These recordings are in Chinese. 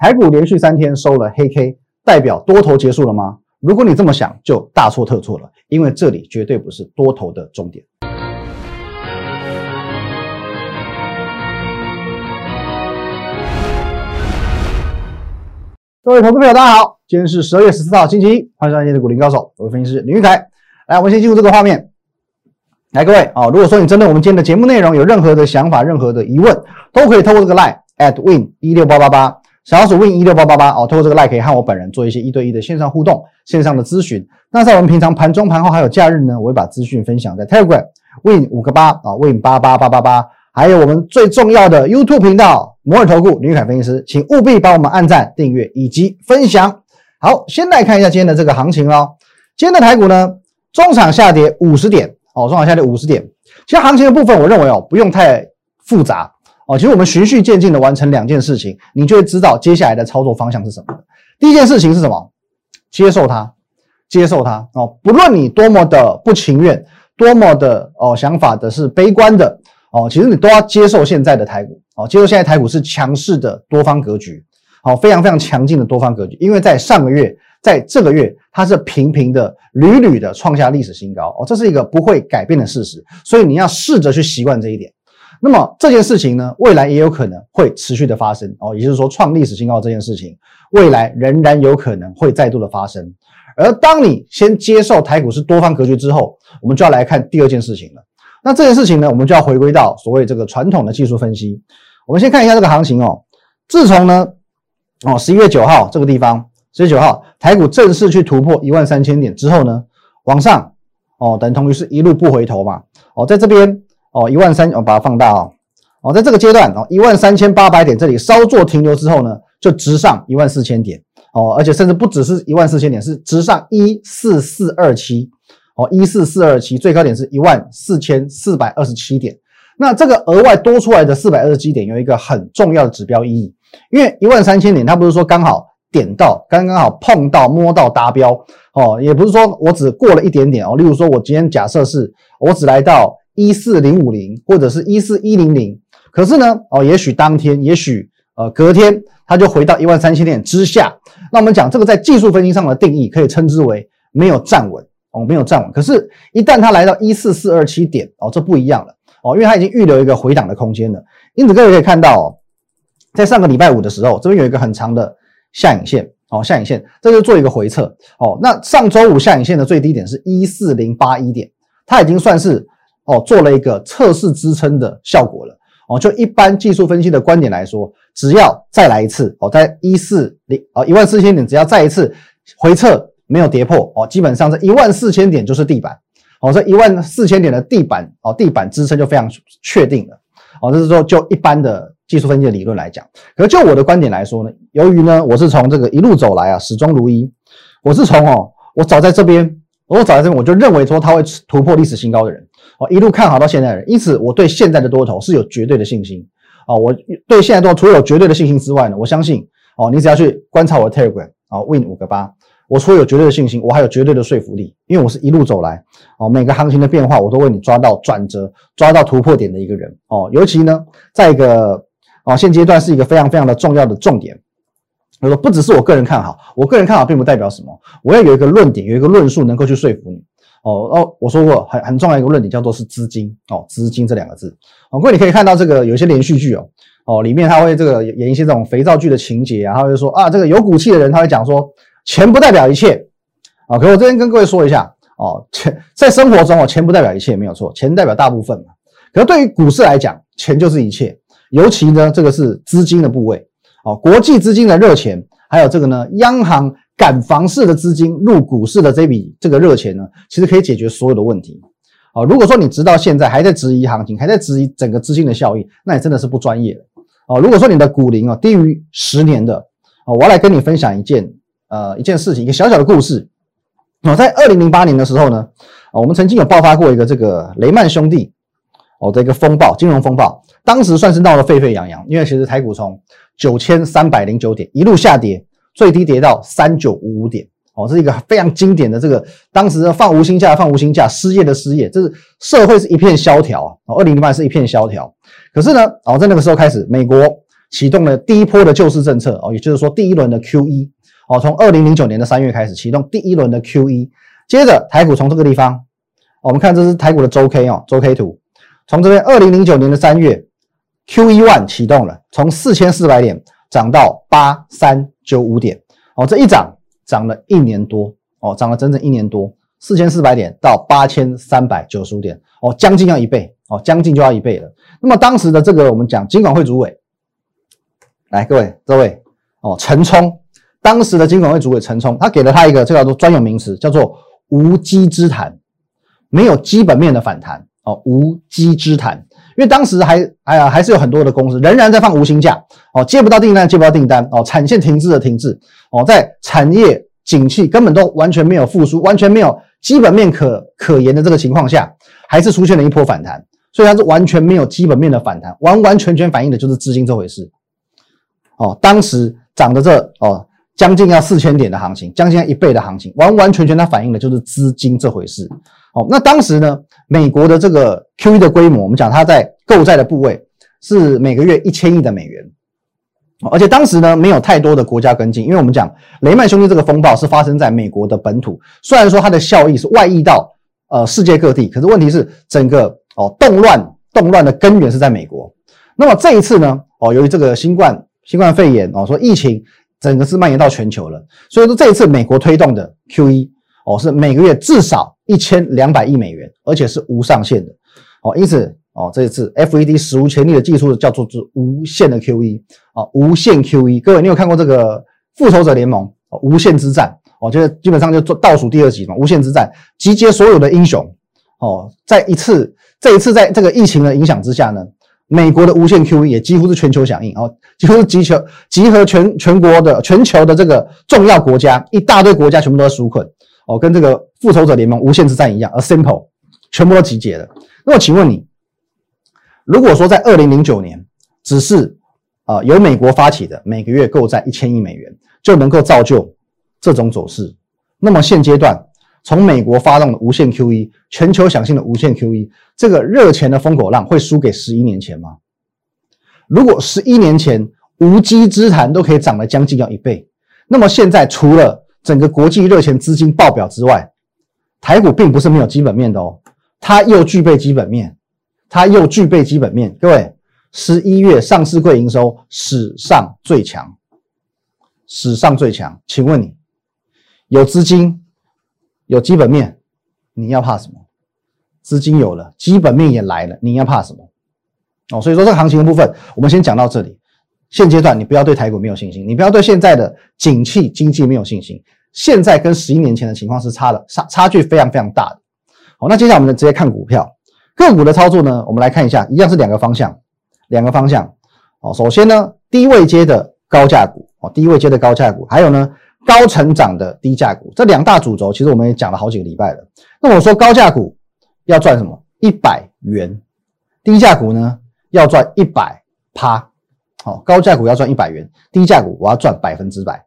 台股连续三天收了黑 K，代表多头结束了吗？如果你这么想，就大错特错了，因为这里绝对不是多头的终点。各位投资朋友，大家好，今天是十二月十四号，星期一，欢迎收看今天的股林高手，我是分析师林玉凯。来，我们先进入这个画面。来，各位啊，如果说你针对我们今天的节目内容有任何的想法、任何的疑问，都可以透过这个 line at win 一六八八八，小老鼠 win 一六八八八哦，透过这个 like 可以和我本人做一些一对一的线上互动、线上的咨询。那在我们平常盘中、盘后还有假日呢，我会把资讯分享在 Telegram win 五个八啊，win 八八八八八，还有我们最重要的 YouTube 频道摩尔投顾林凯分析师，请务必帮我们按赞、订阅以及分享。好，先来看一下今天的这个行情喽。今天的台股呢，中场下跌五十点。哦，中场下跌五十点。其实行情的部分，我认为哦，不用太复杂哦。其实我们循序渐进的完成两件事情，你就会知道接下来的操作方向是什么。第一件事情是什么？接受它，接受它哦。不论你多么的不情愿，多么的哦想法的是悲观的哦，其实你都要接受现在的台股哦，接受现在台股是强势的多方格局，好，非常非常强劲的多方格局。因为在上个月。在这个月，它是频频的、屡屡的创下历史新高哦，这是一个不会改变的事实，所以你要试着去习惯这一点。那么这件事情呢，未来也有可能会持续的发生哦，也就是说，创历史新高这件事情，未来仍然有可能会再度的发生。而当你先接受台股是多方格局之后，我们就要来看第二件事情了。那这件事情呢，我们就要回归到所谓这个传统的技术分析。我们先看一下这个行情哦，自从呢，哦十一月九号这个地方。十九号，台股正式去突破一万三千点之后呢，往上哦，等同于是一路不回头嘛。哦，在这边哦，一万三，我把它放大哦。哦，在这个阶段哦，一万三千八百点这里稍作停留之后呢，就直上一万四千点哦，而且甚至不只是一万四千点，是直上一四四二七哦，一四四二七最高点是一万四千四百二十七点。那这个额外多出来的四百二十七点有一个很重要的指标意义，因为一万三千点它不是说刚好。点到刚刚好碰到摸到达标哦，也不是说我只过了一点点哦。例如说，我今天假设是我只来到一四零五零或者是一四一零零，可是呢哦，也许当天，也许呃隔天，它就回到一万三千点之下。那我们讲这个在技术分析上的定义，可以称之为没有站稳哦，没有站稳。可是，一旦它来到一四四二七点哦，这不一样了哦，因为它已经预留一个回档的空间了。因此，各位可以看到，在上个礼拜五的时候，这边有一个很长的。下影线哦，下影线，这就做一个回测哦。那上周五下影线的最低点是一四零八一点，它已经算是哦做了一个测试支撑的效果了哦。就一般技术分析的观点来说，只要再来一次哦，在一四零哦一万四千点，只要再一次回撤没有跌破哦，基本上这一万四千点就是地板哦，这一万四千点的地板哦，地板支撑就非常确定了哦。这是说就一般的。技术分析的理论来讲，可就我的观点来说呢，由于呢我是从这个一路走来啊，始终如一，我是从哦，我早在这边，我早在这边我就认为说它会突破历史新高的人，哦一路看好到现在的人，因此我对现在的多头是有绝对的信心，哦我对现在多头除了有绝对的信心之外呢，我相信哦你只要去观察我的 Telegram 啊，Win 五个八。我除了有绝对的信心，我还有绝对的说服力，因为我是一路走来哦，每个行情的变化我都为你抓到转折，抓到突破点的一个人哦，尤其呢在一个。哦，现阶段是一个非常非常的重要的重点。我说不只是我个人看好，我个人看好并不代表什么，我要有一个论点，有一个论述能够去说服你。哦哦，我说过很很重要一个论点叫做是资金哦，资金这两个字。哦，各位你可以看到这个有一些连续剧哦，哦里面他会这个演一些这种肥皂剧的情节啊，他会说啊这个有骨气的人他会讲说钱不代表一切啊。可我这边跟各位说一下哦，钱在生活中哦钱不代表一切没有错，钱代表大部分嘛。可是对于股市来讲，钱就是一切。尤其呢，这个是资金的部位哦，国际资金的热钱，还有这个呢，央行赶房市的资金入股市的这笔这个热钱呢，其实可以解决所有的问题哦。如果说你直到现在还在质疑行情，还在质疑整个资金的效益，那你真的是不专业哦。如果说你的股龄哦低于十年的哦，我要来跟你分享一件呃一件事情，一个小小的故事哦。在二零零八年的时候呢，我们曾经有爆发过一个这个雷曼兄弟。哦，这个风暴，金融风暴，当时算是闹得沸沸扬扬，因为其实台股从九千三百零九点一路下跌，最低跌到三九五五点，哦，这是一个非常经典的这个当时放无薪假，放无薪假，失业的失业，这是社会是一片萧条啊，二零零八是一片萧条，可是呢，哦，在那个时候开始，美国启动了第一波的救市政策哦，也就是说第一轮的 QE 哦，从二零零九年的三月开始启动第一轮的 QE，接着台股从这个地方，我们看这是台股的周 K 哦，周 K 图，从这边二零零九年的三月 QE one 启动了，从四千四百点涨到八三九五点哦，这一涨涨了一年多哦，涨了整整一年多，四千四百点到八千三百九十五点哦，将近要一倍哦，将近就要一倍了。那么当时的这个我们讲金管会主委，来各位各位哦，陈冲，当时的金管会主委陈冲，他给了他一个这叫做专有名词，叫做无稽之谈，没有基本面的反弹哦，无稽之谈。因为当时还哎呀还是有很多的公司仍然在放无薪假哦，接不到订单接不到订单哦，产线停滞的停滞哦，在产业景气根本都完全没有复苏，完全没有基本面可可言的这个情况下，还是出现了一波反弹。所以它是完全没有基本面的反弹，完完全全反映的就是资金这回事。哦，当时涨的这哦将近要四千点的行情，将近要一倍的行情，完完全全它反映的就是资金这回事。哦，那当时呢，美国的这个 QE 的规模，我们讲它在购债的部位是每个月一千亿的美元，而且当时呢没有太多的国家跟进，因为我们讲雷曼兄弟这个风暴是发生在美国的本土，虽然说它的效益是外溢到呃世界各地，可是问题是整个。哦，动乱动乱的根源是在美国。那么这一次呢？哦，由于这个新冠新冠肺炎哦，说疫情整个是蔓延到全球了，所以说这一次美国推动的 QE 哦，是每个月至少一千两百亿美元，而且是无上限的。哦，因此哦，这一次 FED 史无前例的技术叫做是无限的 QE 啊，无限 QE。各位，你有看过这个复仇者联盟哦，无限之战哦，就是基本上就做倒数第二集嘛，无限之战集结所有的英雄哦，在一次。这一次在这个疫情的影响之下呢，美国的无限 QE 也几乎是全球响应哦，几乎是集球集合全全国的全球的这个重要国家，一大堆国家全部都在纾困哦，跟这个复仇者联盟无限之战一样，a simple 全部都集结了。那么请问你，如果说在二零零九年只是啊由美国发起的每个月购债一千亿美元就能够造就这种走势，那么现阶段？从美国发动的无限 QE，全球响应的无限 QE，这个热钱的风口浪会输给十一年前吗？如果十一年前无稽之谈都可以涨了将近要一倍，那么现在除了整个国际热钱资金爆表之外，台股并不是没有基本面的哦，它又具备基本面，它又具备基本面。各位，十一月上市柜营收史上最强，史上最强，请问你有资金？有基本面，你要怕什么？资金有了，基本面也来了，你要怕什么？哦，所以说这个行情的部分，我们先讲到这里。现阶段你不要对台股没有信心，你不要对现在的景气经济没有信心。现在跟十一年前的情况是差的，差差距非常非常大的。好，那接下来我们直接看股票个股的操作呢？我们来看一下，一样是两个方向，两个方向。哦，首先呢，低位接的高价股，哦，低位接的高价股，还有呢。高成长的低价股，这两大主轴，其实我们也讲了好几个礼拜了。那我说高价股要赚什么？一百元，低价股呢要赚一百趴。好，高价股要赚一百元，低价股我要赚百分之百。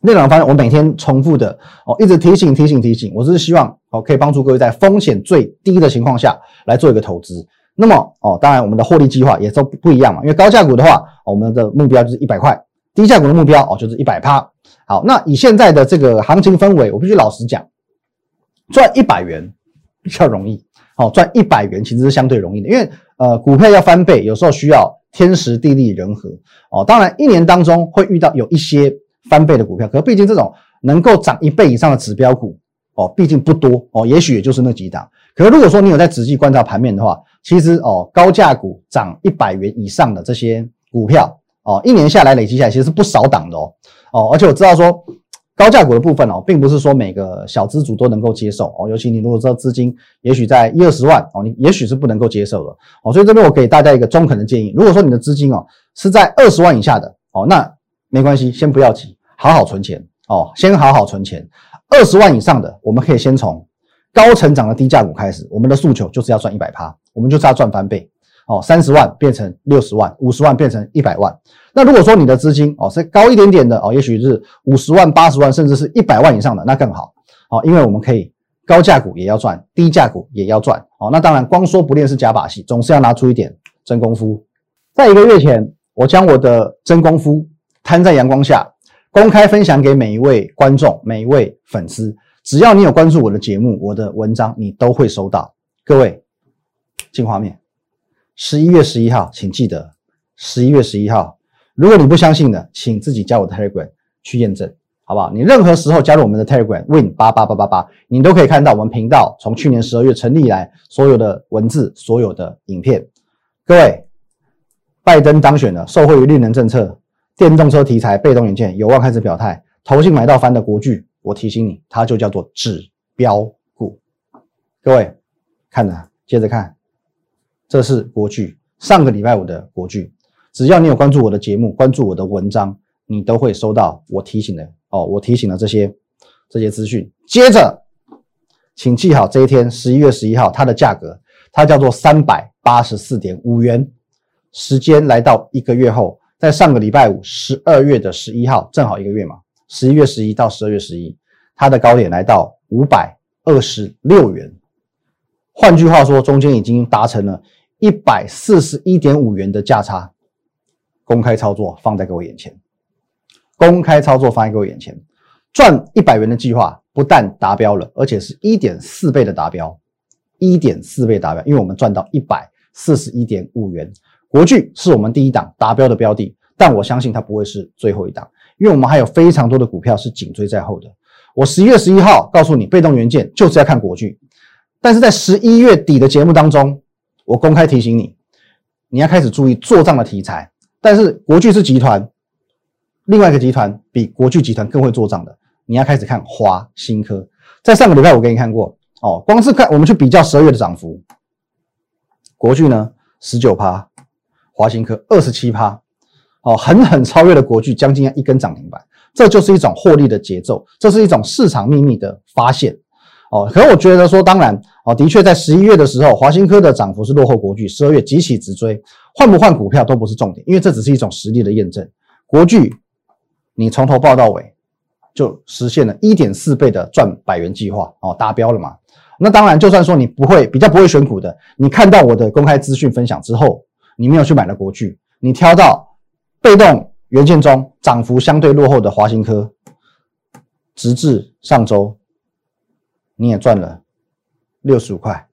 那两个方面，我每天重复的哦，一直提醒提醒提醒。我只是希望哦，可以帮助各位在风险最低的情况下来做一个投资。那么哦，当然我们的获利计划也都不一样嘛。因为高价股的话，我们的目标就是一百块。低价股的目标哦，就是一百趴。好，那以现在的这个行情氛围，我必须老实讲，赚一百元比较容易。好，赚一百元其实是相对容易的，因为呃，股票要翻倍，有时候需要天时地利人和哦。当然，一年当中会遇到有一些翻倍的股票，可毕竟这种能够涨一倍以上的指标股哦，毕竟不多哦，也许也就是那几档。可如果说你有在仔细观察盘面的话，其实哦，高价股涨一百元以上的这些股票。哦，一年下来累积下来其实是不少档的哦，哦，而且我知道说高价股的部分哦，并不是说每个小资主都能够接受哦，尤其你如果说资金也许在一二十万哦，你也许是不能够接受的哦，所以这边我给大家一个中肯的建议，如果说你的资金哦是在二十万以下的哦，那没关系，先不要急，好好存钱哦，先好好存钱。二十万以上的，我们可以先从高成长的低价股开始，我们的诉求就是要赚一百趴，我们就是要赚翻倍。哦，三十万变成六十万，五十万变成一百万。那如果说你的资金哦是高一点点的哦，也许是五十万、八十万，甚至是一百万以上的，那更好。哦，因为我们可以高价股也要赚，低价股也要赚。哦，那当然光说不练是假把戏，总是要拿出一点真功夫。在一个月前，我将我的真功夫摊在阳光下，公开分享给每一位观众、每一位粉丝。只要你有关注我的节目、我的文章，你都会收到。各位，进画面。十一月十一号，请记得十一月十一号。如果你不相信的，请自己加我的 Telegram 去验证，好不好？你任何时候加入我们的 Telegram Win 八八八八八，你都可以看到我们频道从去年十二月成立以来所有的文字、所有的影片。各位。拜登当选了，受惠于绿能政策，电动车题材被动元件有望开始表态。投信买到翻的国巨，我提醒你，它就叫做指标股。各位看着，接着看，这是国巨上个礼拜五的国巨。只要你有关注我的节目，关注我的文章，你都会收到我提醒的哦。我提醒了这些这些资讯。接着，请记好这一天，十一月十一号，它的价格，它叫做三百八十四点五元。时间来到一个月后，在上个礼拜五，十二月的十一号，正好一个月嘛。十一月十一到十二月十一，它的高点来到五百二十六元。换句话说，中间已经达成了一百四十一点五元的价差。公开操作放在各位眼前，公开操作放在各位眼前，赚一百元的计划不但达标了，而且是一点四倍的达标，一点四倍达标，因为我们赚到一百四十一点五元。国巨是我们第一档达标的标的，但我相信它不会是最后一档，因为我们还有非常多的股票是紧追在后的。我十一月十一号告诉你，被动元件就是要看国巨，但是在十一月底的节目当中，我公开提醒你，你要开始注意做账的题材。但是国巨是集团，另外一个集团比国巨集团更会做账的，你要开始看华新科。在上个礼拜我给你看过哦，光是看我们去比较十二月的涨幅，国巨呢十九趴。华新科二十七趴，哦，狠狠超越了国巨，将近一根涨停板，这就是一种获利的节奏，这是一种市场秘密的发现，哦，可我觉得说，当然，哦，的确在十一月的时候，华新科的涨幅是落后国巨，十二月急起直追，换不换股票都不是重点，因为这只是一种实力的验证。国巨，你从头报到尾，就实现了一点四倍的赚百元计划，哦，达标了嘛？那当然，就算说你不会比较不会选股的，你看到我的公开资讯分享之后。你没有去买的国巨，你挑到被动元件中涨幅相对落后的华新科，直至上周你也赚了六十五块，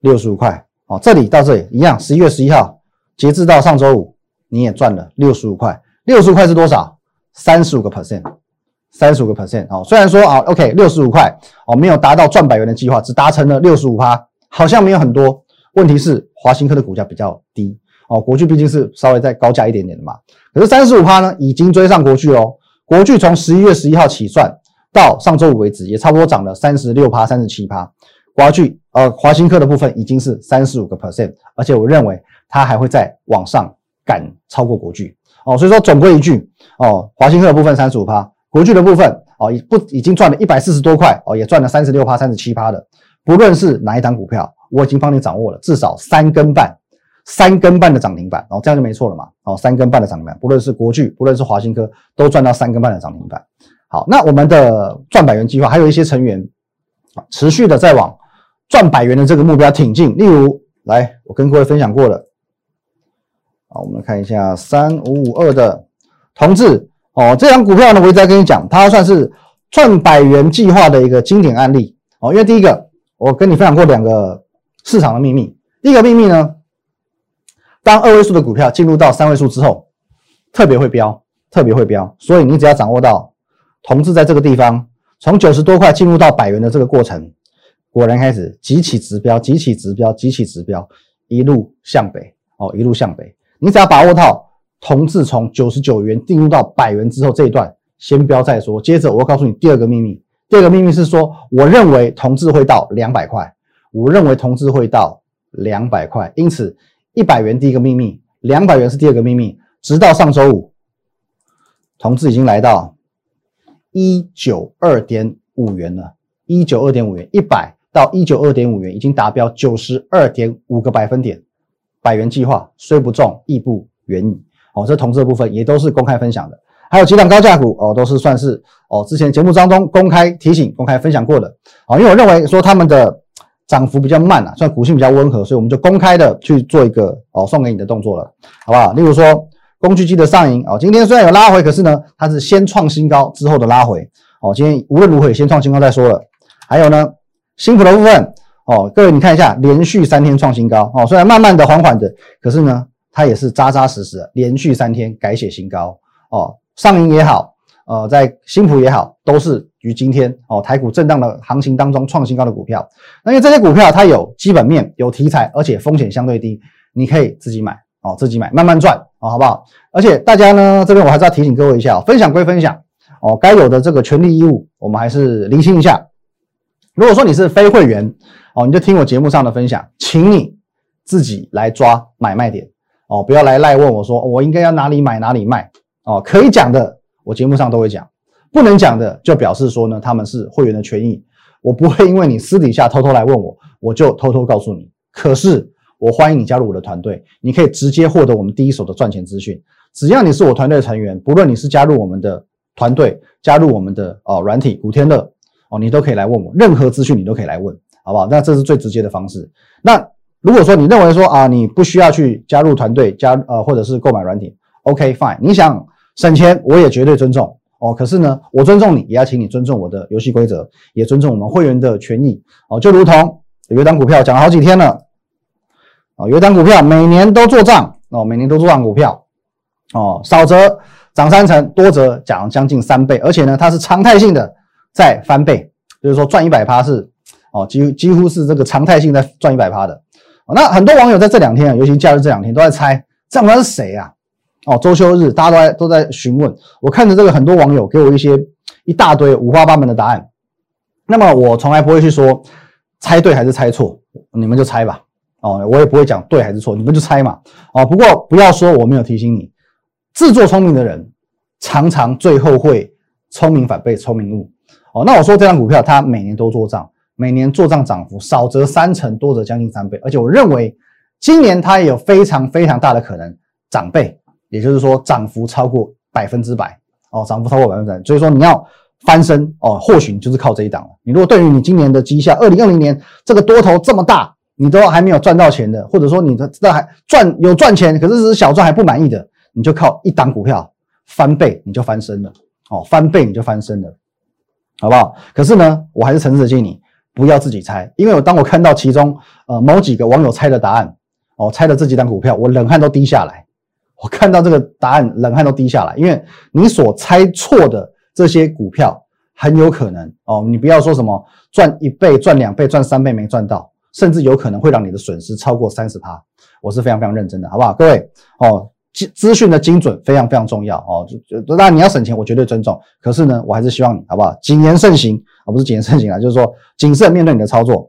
六十五块哦，这里到这里一样，十一月十一号截至到上周五你也赚了六十五块，六十五块是多少？三十五个 percent，三十五个 percent 哦。虽然说啊，OK，六十五块哦，没有达到赚百元的计划，只达成了六十五趴，好像没有很多。问题是华新科的股价比较低哦，国巨毕竟是稍微再高价一点点的嘛。可是三十五趴呢，已经追上国巨哦。国巨从十一月十一号起算到上周五为止，也差不多涨了三十六趴、三十七趴。华巨呃华新科的部分已经是三十五个 percent，而且我认为它还会再往上赶超过国巨哦。所以说总归一句哦，华新科的部分三十五趴，国巨的部分哦已不已经赚了一百四十多块哦，也赚了三十六趴、三十七趴的。不论是哪一档股票。我已经帮你掌握了，至少三根半，三根半的涨停板，哦，这样就没错了嘛，哦，三根半的涨停板，不论是国巨，不论是华新科，都赚到三根半的涨停板。好，那我们的赚百元计划还有一些成员啊，持续的在往赚百元的这个目标挺进。例如，来，我跟各位分享过了，好，我们来看一下三五五二的同志，哦，这张股票呢，我一直在跟你讲，它算是赚百元计划的一个经典案例，哦，因为第一个，我跟你分享过两个。市场的秘密，第一个秘密呢，当二位数的股票进入到三位数之后，特别会飙，特别会飙。所以你只要掌握到同志在这个地方从九十多块进入到百元的这个过程，果然开始急起直飙，急起直飙，急起直飙，一路向北哦，一路向北。你只要把握到同志从九十九元进入到百元之后这一段，先飙再说。接着我要告诉你第二个秘密，第二个秘密是说，我认为同志会到两百块。我认为同志会到两百块，因此一百元第一个秘密，两百元是第二个秘密。直到上周五，同志已经来到一九二点五元了，一九二点五元，一百到一九二点五元已经达标九十二点五个百分点。百元计划虽不中，亦不远矣。哦，这同志的部分也都是公开分享的，还有几档高价股哦，都是算是哦之前节目当中公开提醒、公开分享过的。哦，因为我认为说他们的。涨幅比较慢啊，算股性比较温和，所以我们就公开的去做一个哦送给你的动作了，好不好？例如说工具机的上影哦，今天虽然有拉回，可是呢，它是先创新高之后的拉回哦。今天无论如何也先创新高再说了。还有呢，新普的部分哦，各位你看一下，连续三天创新高哦，虽然慢慢的、缓缓的，可是呢，它也是扎扎实实的连续三天改写新高哦。上影也好，呃，在新普也好，都是于今天哦台股震荡的行情当中创新高的股票。那因为这些股票它有基本面、有题材，而且风险相对低，你可以自己买。哦，自己买，慢慢赚哦，好不好？而且大家呢，这边我还是要提醒各位一下，分享归分享哦，该有的这个权利义务，我们还是厘清一下。如果说你是非会员哦，你就听我节目上的分享，请你自己来抓买卖点哦，不要来赖问我说我应该要哪里买哪里卖哦。可以讲的，我节目上都会讲；不能讲的，就表示说呢，他们是会员的权益，我不会因为你私底下偷偷来问我，我就偷偷告诉你。可是。我欢迎你加入我的团队，你可以直接获得我们第一手的赚钱资讯。只要你是我团队的成员，不论你是加入我们的团队，加入我们的哦软体古天乐哦，你都可以来问我，任何资讯你都可以来问，好不好？那这是最直接的方式。那如果说你认为说啊，你不需要去加入团队加呃，或者是购买软体，OK fine，你想省钱，我也绝对尊重哦。可是呢，我尊重你，也要请你尊重我的游戏规则，也尊重我们会员的权益哦。就如同有一档股票讲了好几天了。哦，有一张股票每年都做账哦，每年都做账股票哦，少则涨三成，多则涨将近三倍，而且呢，它是常态性的在翻倍，就是说赚一百趴是哦，几几乎是这个常态性在赚一百趴的。那很多网友在这两天啊，尤其假日这两天都在猜这股是谁啊？哦，周休日大家都在都在询问，我看着这个很多网友给我一些一大堆五花八门的答案，那么我从来不会去说猜对还是猜错，你们就猜吧。哦，我也不会讲对还是错，你们就猜嘛。哦，不过不要说我没有提醒你，自作聪明的人常常最后会聪明反被聪明误。哦，那我说这张股票它每年都做账，每年做账涨幅少则三成，多则将近三倍，而且我认为今年它也有非常非常大的可能涨倍，也就是说涨幅超过百分之百。哦，涨幅超过百分之百，所以说你要翻身哦，或许你就是靠这一档了。你如果对于你今年的绩效，二零二零年这个多头这么大。你都还没有赚到钱的，或者说你的这还赚有赚钱，可是只是小赚还不满意的，你就靠一档股票翻倍，你就翻身了哦，翻倍你就翻身了，好不好？可是呢，我还是诚挚的建议你不要自己猜，因为我当我看到其中呃某几个网友猜的答案哦，猜的这几档股票，我冷汗都滴下来。我看到这个答案，冷汗都滴下来，因为你所猜错的这些股票很有可能哦，你不要说什么赚一倍、赚两倍、赚三倍没赚到。甚至有可能会让你的损失超过三十趴，我是非常非常认真的，好不好？各位哦，资讯的精准非常非常重要哦。就当然你要省钱，我绝对尊重。可是呢，我还是希望你好不好？谨言慎行而不是谨言慎行啊，就是说谨慎面对你的操作。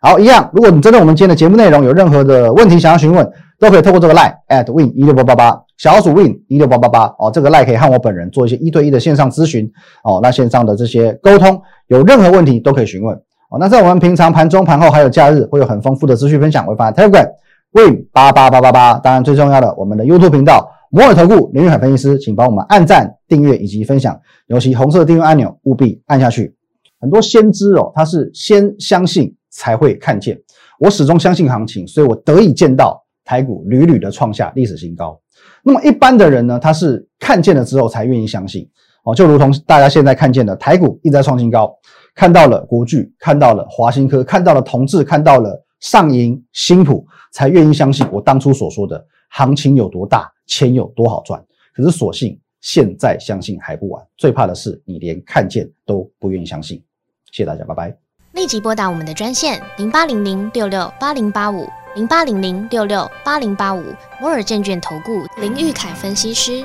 好，一样，如果你针对我们今天的节目内容有任何的问题想要询问，都可以透过这个 line at win 一六八八八小鼠 win 一六八八八哦，这个 line 可以和我本人做一些一对一的线上咨询哦。那线上的这些沟通，有任何问题都可以询问。哦，那在我们平常盘中、盘后还有假日，会有很丰富的资讯分享，会发 Telegram Win 八八八八八。当然，最重要的，我们的 YouTube 频道摩尔投顾林玉海分析师，请帮我们按赞、订阅以及分享，尤其红色订阅按钮务必按下去。很多先知哦，他是先相信才会看见。我始终相信行情，所以我得以见到台股屡屡的创下历史新高。那么一般的人呢，他是看见了之后才愿意相信。哦，就如同大家现在看见的，台股一直在创新高。看到了国巨，看到了华新科，看到了同志，看到了上银、新普，才愿意相信我当初所说的行情有多大，钱有多好赚。可是所幸现在相信还不晚，最怕的是你连看见都不愿意相信。谢谢大家，拜拜。立即拨打我们的专线零八零零六六八零八五零八零零六六八零八五摩尔证券投顾林玉凯分析师。